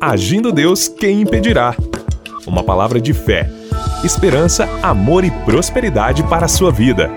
Agindo Deus, quem impedirá? Uma palavra de fé, esperança, amor e prosperidade para a sua vida.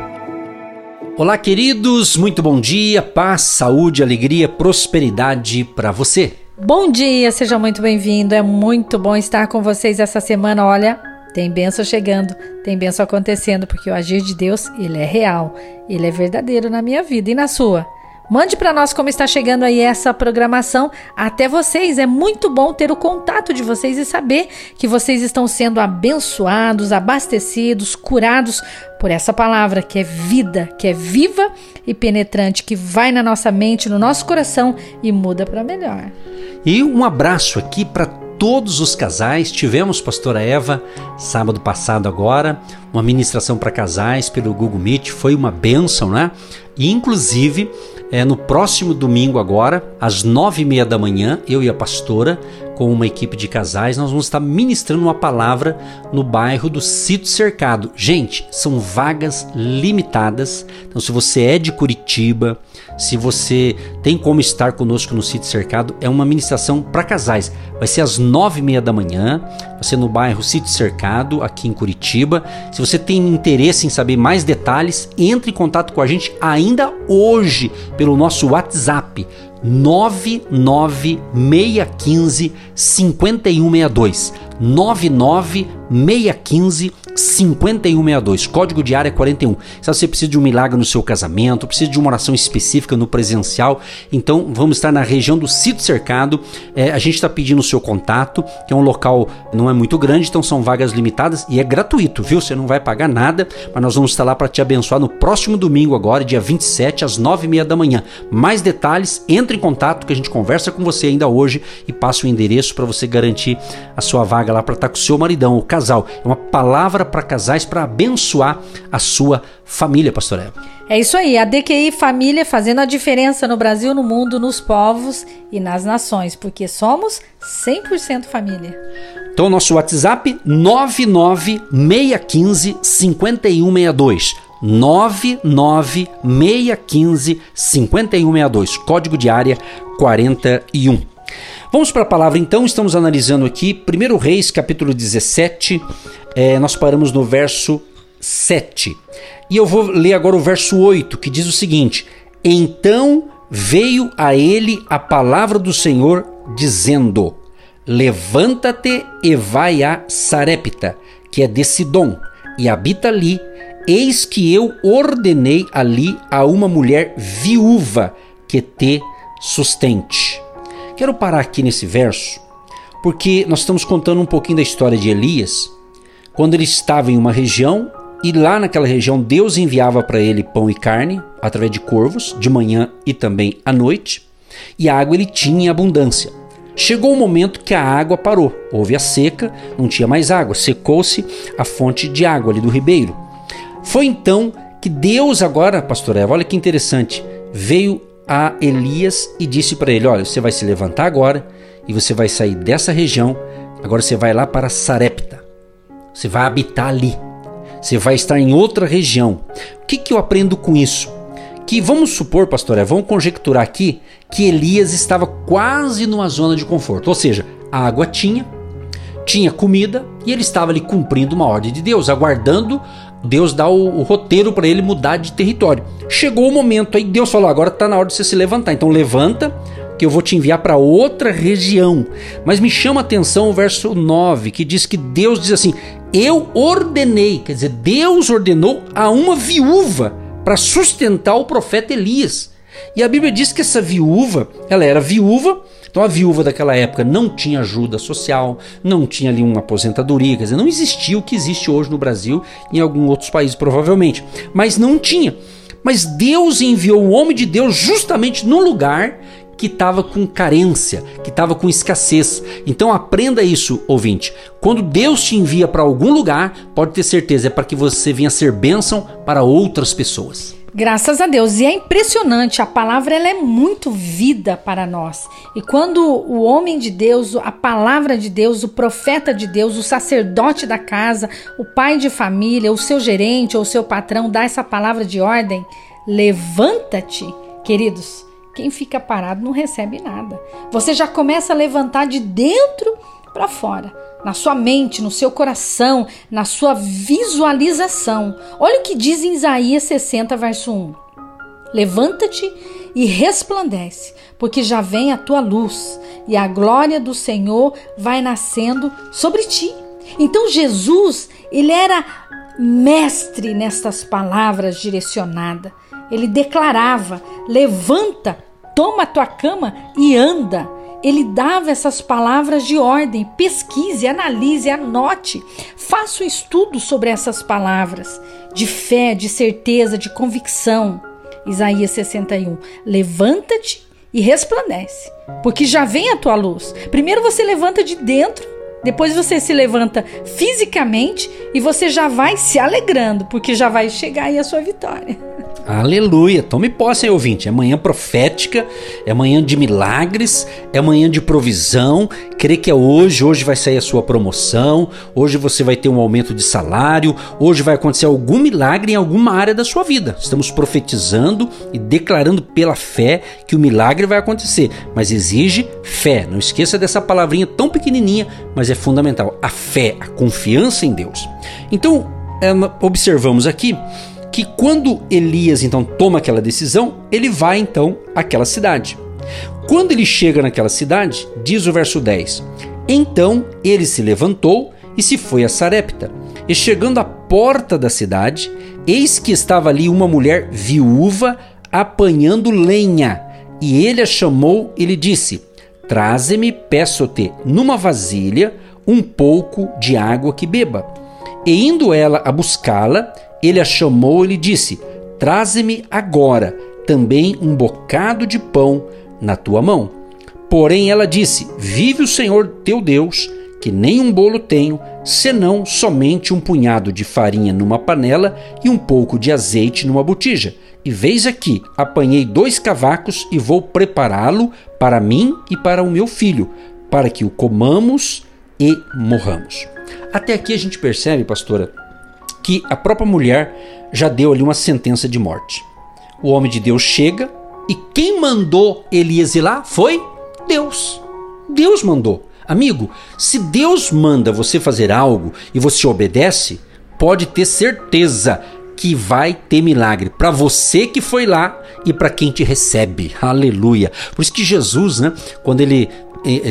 Olá, queridos, muito bom dia, paz, saúde, alegria, prosperidade para você. Bom dia, seja muito bem-vindo. É muito bom estar com vocês essa semana. Olha, tem benção chegando, tem benção acontecendo, porque o agir de Deus, ele é real, ele é verdadeiro na minha vida e na sua. Mande para nós como está chegando aí essa programação até vocês. É muito bom ter o contato de vocês e saber que vocês estão sendo abençoados, abastecidos, curados por essa palavra que é vida, que é viva e penetrante, que vai na nossa mente, no nosso coração e muda para melhor. E um abraço aqui para todos os casais. Tivemos, pastora Eva, sábado passado agora, uma ministração para casais pelo Google Meet. Foi uma bênção, né? E, inclusive, é, no próximo domingo agora, às nove e meia da manhã, eu e a pastora, com uma equipe de casais, nós vamos estar ministrando uma palavra no bairro do Sítio Cercado. Gente, são vagas limitadas. Então, se você é de Curitiba, se você tem como estar conosco no Sítio Cercado, é uma ministração para casais. Vai ser às nove e meia da manhã, vai ser no bairro Sítio Cercado, aqui em Curitiba. Se você tem interesse em saber mais detalhes, entre em contato com a gente ainda hoje pelo nosso WhatsApp 99615 5162. 99615 5162, código de área 41. Se você precisa de um milagre no seu casamento, precisa de uma oração específica no presencial, então vamos estar na região do Sítio Cercado. É, a gente está pedindo o seu contato, que é um local não é muito grande, então são vagas limitadas e é gratuito, viu? Você não vai pagar nada, mas nós vamos estar lá para te abençoar no próximo domingo, agora, dia 27, às 9h30 da manhã. Mais detalhes, entre em contato que a gente conversa com você ainda hoje e passa o endereço para você garantir a sua vaga lá para estar com o seu maridão, o casal. É uma palavra palavra para casais para abençoar a sua família, pastor Eva. É isso aí, a DQI Família fazendo a diferença no Brasil, no mundo, nos povos e nas nações, porque somos 100% família. Então, nosso WhatsApp 99615 5162. 99615 5162, código de área 41. Vamos para a palavra então, estamos analisando aqui 1 Reis, capítulo 17, é, nós paramos no verso 7. E eu vou ler agora o verso 8, que diz o seguinte: Então veio a ele a palavra do Senhor, dizendo: Levanta-te e vai a Sarepta, que é de Sidom, e habita ali. Eis que eu ordenei ali a uma mulher viúva que te sustente. Quero parar aqui nesse verso, porque nós estamos contando um pouquinho da história de Elias quando ele estava em uma região e lá naquela região Deus enviava para ele pão e carne através de corvos, de manhã e também à noite, e a água ele tinha em abundância. Chegou o um momento que a água parou, houve a seca, não tinha mais água, secou-se a fonte de água ali do ribeiro. Foi então que Deus agora, pastor Eva, olha que interessante, veio a Elias e disse para ele: Olha, você vai se levantar agora e você vai sair dessa região, agora você vai lá para Sarepta. Você vai habitar ali. Você vai estar em outra região. O que, que eu aprendo com isso? Que vamos supor, pastor, é, vamos conjecturar aqui que Elias estava quase numa zona de conforto. Ou seja, a água tinha, tinha comida e ele estava ali cumprindo uma ordem de Deus, aguardando Deus dar o, o roteiro para ele mudar de território. Chegou o momento aí, Deus falou: agora está na hora de você se levantar. Então levanta, que eu vou te enviar para outra região. Mas me chama a atenção o verso 9, que diz que Deus diz assim: Eu ordenei, quer dizer, Deus ordenou a uma viúva para sustentar o profeta Elias. E a Bíblia diz que essa viúva, ela era viúva, então a viúva daquela época não tinha ajuda social, não tinha ali uma aposentadoria, quer dizer, não existia o que existe hoje no Brasil e em alguns outros países provavelmente, mas não tinha. Mas Deus enviou o homem de Deus justamente no lugar que estava com carência, que estava com escassez. Então aprenda isso, ouvinte. Quando Deus te envia para algum lugar, pode ter certeza, é para que você venha ser bênção para outras pessoas. Graças a Deus. E é impressionante, a palavra ela é muito vida para nós. E quando o homem de Deus, a palavra de Deus, o profeta de Deus, o sacerdote da casa, o pai de família, o seu gerente ou o seu patrão dá essa palavra de ordem, levanta-te, queridos Quem fica parado não recebe nada. Você já começa a levantar de dentro para fora, na sua mente, no seu coração, na sua visualização. Olha o que diz em Isaías 60, verso 1. Levanta-te e resplandece, porque já vem a tua luz, e a glória do Senhor vai nascendo sobre ti. Então Jesus, ele era mestre nestas palavras direcionadas. Ele declarava: levanta, toma a tua cama e anda. Ele dava essas palavras de ordem. Pesquise, analise, anote. Faça um estudo sobre essas palavras de fé, de certeza, de convicção. Isaías 61. Levanta-te e resplandece, porque já vem a tua luz. Primeiro você levanta de dentro depois você se levanta fisicamente e você já vai se alegrando, porque já vai chegar aí a sua vitória. Aleluia! Tome posse aí, ouvinte. É manhã profética, é manhã de milagres, é manhã de provisão. Crê que é hoje, hoje vai sair a sua promoção, hoje você vai ter um aumento de salário, hoje vai acontecer algum milagre em alguma área da sua vida. Estamos profetizando e declarando pela fé que o milagre vai acontecer, mas exige fé. Não esqueça dessa palavrinha tão pequenininha, mas é fundamental. A fé, a confiança em Deus. Então, é, observamos aqui que quando Elias então toma aquela decisão, ele vai então àquela cidade. Quando ele chega naquela cidade, diz o verso 10: Então ele se levantou e se foi a Sarepta. E chegando à porta da cidade, eis que estava ali uma mulher viúva apanhando lenha. E ele a chamou e lhe disse: Traze-me, peço-te, numa vasilha, um pouco de água que beba. E indo ela a buscá-la, ele a chamou e lhe disse: Traze-me agora também um bocado de pão na tua mão. Porém ela disse: Vive o Senhor teu Deus, que nem um bolo tenho, senão somente um punhado de farinha numa panela e um pouco de azeite numa botija. E veis aqui, apanhei dois cavacos e vou prepará-lo para mim e para o meu filho, para que o comamos e morramos. Até aqui a gente percebe, pastora, que a própria mulher já deu ali uma sentença de morte. O homem de Deus chega e quem mandou ir lá foi Deus. Deus mandou. Amigo, se Deus manda você fazer algo e você obedece, pode ter certeza que vai ter milagre para você que foi lá e para quem te recebe. Aleluia. Por isso que Jesus, né, quando ele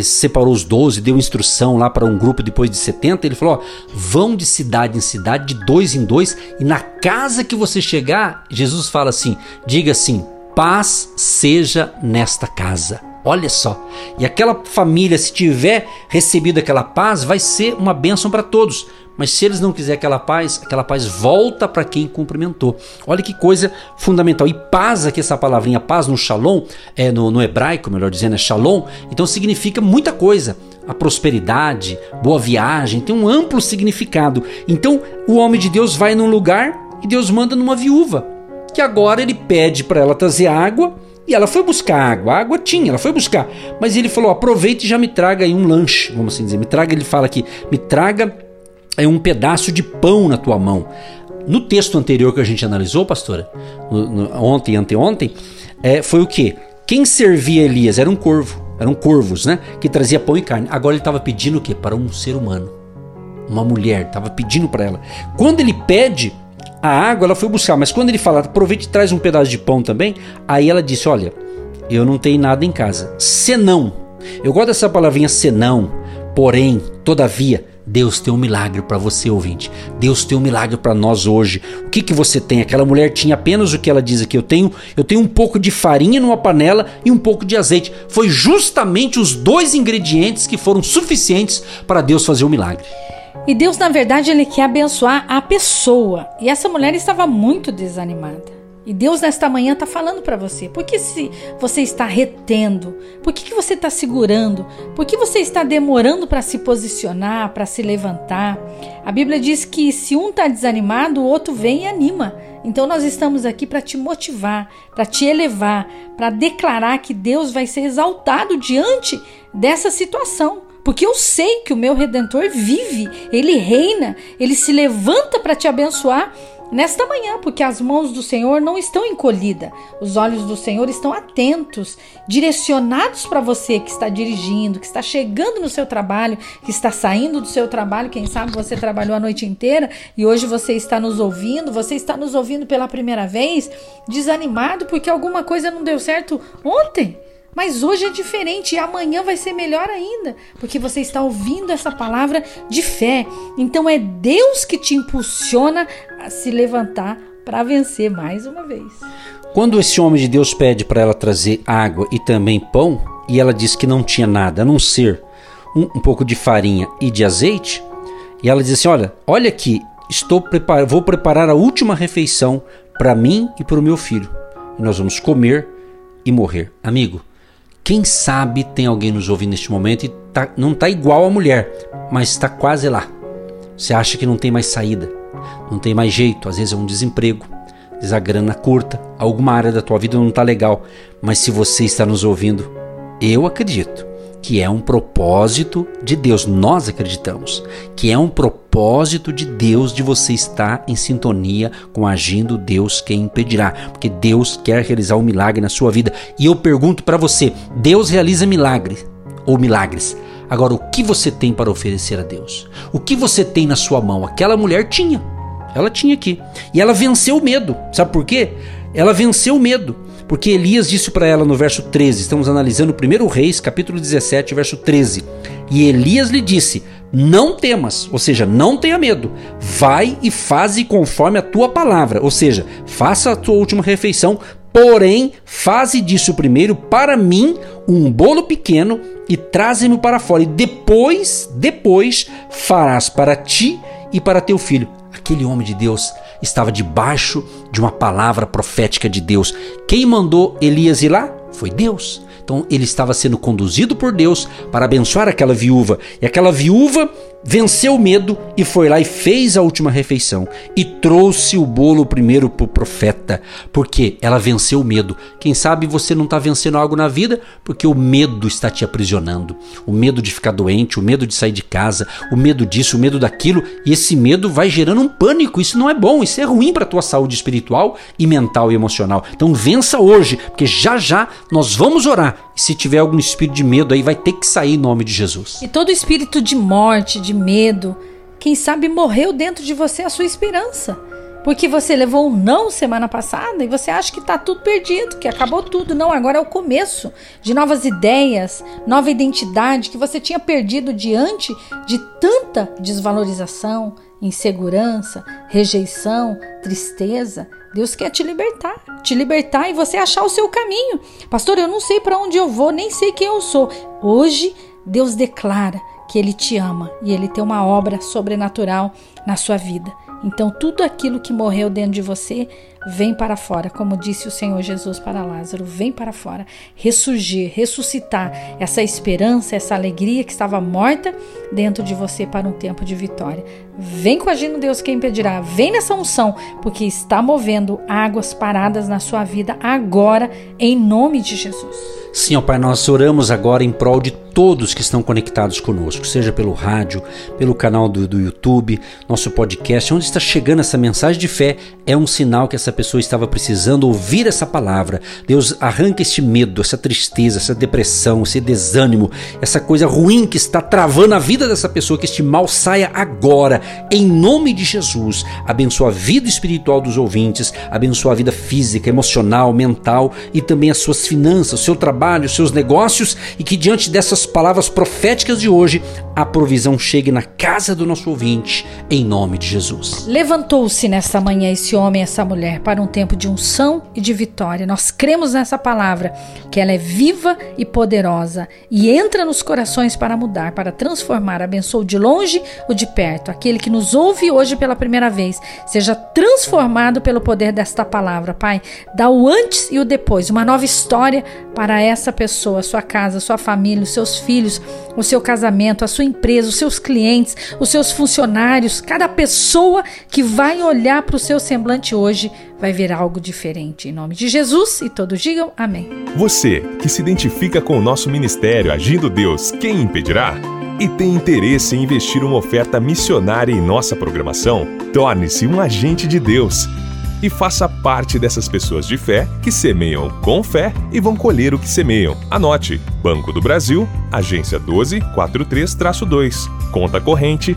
separou os doze, deu instrução lá para um grupo depois de 70. Ele falou: ó, vão de cidade em cidade, de dois em dois, e na casa que você chegar, Jesus fala assim: diga assim, paz seja nesta casa. Olha só. E aquela família, se tiver recebido aquela paz, vai ser uma bênção para todos. Mas se eles não quiserem aquela paz, aquela paz volta para quem cumprimentou. Olha que coisa fundamental. E paz, aqui essa palavrinha paz no shalom, é no, no hebraico, melhor dizendo, é shalom, então significa muita coisa. A prosperidade, boa viagem, tem um amplo significado. Então o homem de Deus vai num lugar e Deus manda numa viúva, que agora ele pede para ela trazer água. E ela foi buscar água, a água tinha, ela foi buscar. Mas ele falou: aproveite e já me traga aí um lanche, vamos assim dizer. Me traga, ele fala aqui, me traga é um pedaço de pão na tua mão. No texto anterior que a gente analisou, pastora, no, no, ontem e anteontem, é, foi o que? Quem servia Elias era um corvo, eram corvos, né? Que trazia pão e carne. Agora ele estava pedindo o quê? Para um ser humano. Uma mulher, estava pedindo para ela. Quando ele pede a água, ela foi buscar, mas quando ele fala, aproveite e traz um pedaço de pão também, aí ela disse: Olha, eu não tenho nada em casa. Senão, eu gosto dessa palavrinha senão, porém, todavia, Deus tem um milagre para você, ouvinte. Deus tem um milagre para nós hoje. O que que você tem? Aquela mulher tinha apenas o que ela diz aqui. Eu tenho, eu tenho um pouco de farinha numa panela e um pouco de azeite. Foi justamente os dois ingredientes que foram suficientes para Deus fazer o um milagre. E Deus, na verdade, ele quer abençoar a pessoa. E essa mulher estava muito desanimada. E Deus nesta manhã está falando para você. Por que se você está retendo? Por que, que você está segurando? Por que você está demorando para se posicionar, para se levantar? A Bíblia diz que se um está desanimado, o outro vem e anima. Então nós estamos aqui para te motivar, para te elevar, para declarar que Deus vai ser exaltado diante dessa situação. Porque eu sei que o meu redentor vive, ele reina, ele se levanta para te abençoar nesta manhã, porque as mãos do Senhor não estão encolhidas. Os olhos do Senhor estão atentos, direcionados para você que está dirigindo, que está chegando no seu trabalho, que está saindo do seu trabalho. Quem sabe você trabalhou a noite inteira e hoje você está nos ouvindo, você está nos ouvindo pela primeira vez, desanimado porque alguma coisa não deu certo ontem. Mas hoje é diferente e amanhã vai ser melhor ainda, porque você está ouvindo essa palavra de fé. Então é Deus que te impulsiona a se levantar para vencer mais uma vez. Quando esse homem de Deus pede para ela trazer água e também pão, e ela diz que não tinha nada a não ser um, um pouco de farinha e de azeite, e ela diz assim: Olha, olha aqui, estou prepar vou preparar a última refeição para mim e para o meu filho. E nós vamos comer e morrer. Amigo, quem sabe tem alguém nos ouvindo neste momento e tá, não está igual a mulher, mas está quase lá. Você acha que não tem mais saída, não tem mais jeito, às vezes é um desemprego, às vezes a grana curta, alguma área da tua vida não está legal, mas se você está nos ouvindo, eu acredito que é um propósito de Deus. Nós acreditamos que é um propósito de Deus de você estar em sintonia com agindo Deus quem impedirá, porque Deus quer realizar um milagre na sua vida. E eu pergunto para você: Deus realiza milagres ou milagres? Agora, o que você tem para oferecer a Deus? O que você tem na sua mão? Aquela mulher tinha. Ela tinha aqui. E ela venceu o medo. Sabe por quê? Ela venceu o medo. Porque Elias disse para ela no verso 13, estamos analisando o 1 Reis, capítulo 17, verso 13. E Elias lhe disse: Não temas, ou seja, não tenha medo. Vai e faze conforme a tua palavra, ou seja, faça a tua última refeição, porém, faze disso primeiro para mim um bolo pequeno e traze-me para fora. E depois, depois farás para ti e para teu filho. Aquele homem de Deus estava debaixo de uma palavra profética de Deus. Quem mandou Elias ir lá? Foi Deus. Então ele estava sendo conduzido por Deus para abençoar aquela viúva. E aquela viúva venceu o medo e foi lá e fez a última refeição e trouxe o bolo primeiro para o profeta, porque ela venceu o medo. Quem sabe você não está vencendo algo na vida porque o medo está te aprisionando. O medo de ficar doente, o medo de sair de casa, o medo disso, o medo daquilo, e esse medo vai gerando um pânico. Isso não é bom, isso é ruim para a tua saúde espiritual e mental e emocional. Então vença hoje, porque já já nós vamos orar. Se tiver algum espírito de medo aí, vai ter que sair em nome de Jesus. E todo espírito de morte, de medo, quem sabe morreu dentro de você a sua esperança. Porque você levou um não semana passada e você acha que está tudo perdido, que acabou tudo. Não, agora é o começo de novas ideias, nova identidade que você tinha perdido diante de tanta desvalorização, insegurança, rejeição, tristeza. Deus quer te libertar, te libertar e você achar o seu caminho. Pastor, eu não sei para onde eu vou, nem sei quem eu sou. Hoje, Deus declara que Ele te ama e Ele tem uma obra sobrenatural na sua vida. Então, tudo aquilo que morreu dentro de você vem para fora, como disse o Senhor Jesus para Lázaro, vem para fora, ressurgir, ressuscitar essa esperança, essa alegria que estava morta dentro de você para um tempo de vitória. Vem com agindo Deus quem impedirá, vem nessa unção, porque está movendo águas paradas na sua vida agora, em nome de Jesus. Sim, ó Pai, nós oramos agora em prol de todos que estão conectados conosco, seja pelo rádio, pelo canal do, do YouTube, nosso podcast, onde está chegando essa mensagem de fé, é um sinal que essa pessoa estava precisando ouvir essa palavra. Deus arranca este medo, essa tristeza, essa depressão, esse desânimo, essa coisa ruim que está travando a vida dessa pessoa, que este mal saia agora, em nome de Jesus. Abençoa a vida espiritual dos ouvintes, abençoa a vida física, emocional, mental e também as suas finanças, o seu trabalho, os seus negócios e que diante dessas palavras proféticas de hoje, a provisão chegue na casa do nosso ouvinte, em nome de Jesus. Levantou-se nesta manhã esse homem, essa mulher para um tempo de unção e de vitória. Nós cremos nessa palavra, que ela é viva e poderosa e entra nos corações para mudar, para transformar. Abençoe de longe o de perto. Aquele que nos ouve hoje pela primeira vez, seja transformado pelo poder desta palavra, Pai. Dá o antes e o depois, uma nova história para essa pessoa, sua casa, sua família, os seus filhos, o seu casamento, a sua empresa, os seus clientes, os seus funcionários, cada pessoa que vai olhar para o seu semblante hoje vai ver algo diferente. Em nome de Jesus e todos digam amém. Você que se identifica com o nosso ministério Agindo Deus, quem impedirá? e tem interesse em investir uma oferta missionária em nossa programação, torne-se um agente de Deus e faça parte dessas pessoas de fé que semeiam com fé e vão colher o que semeiam. Anote: Banco do Brasil, agência 1243-2, conta corrente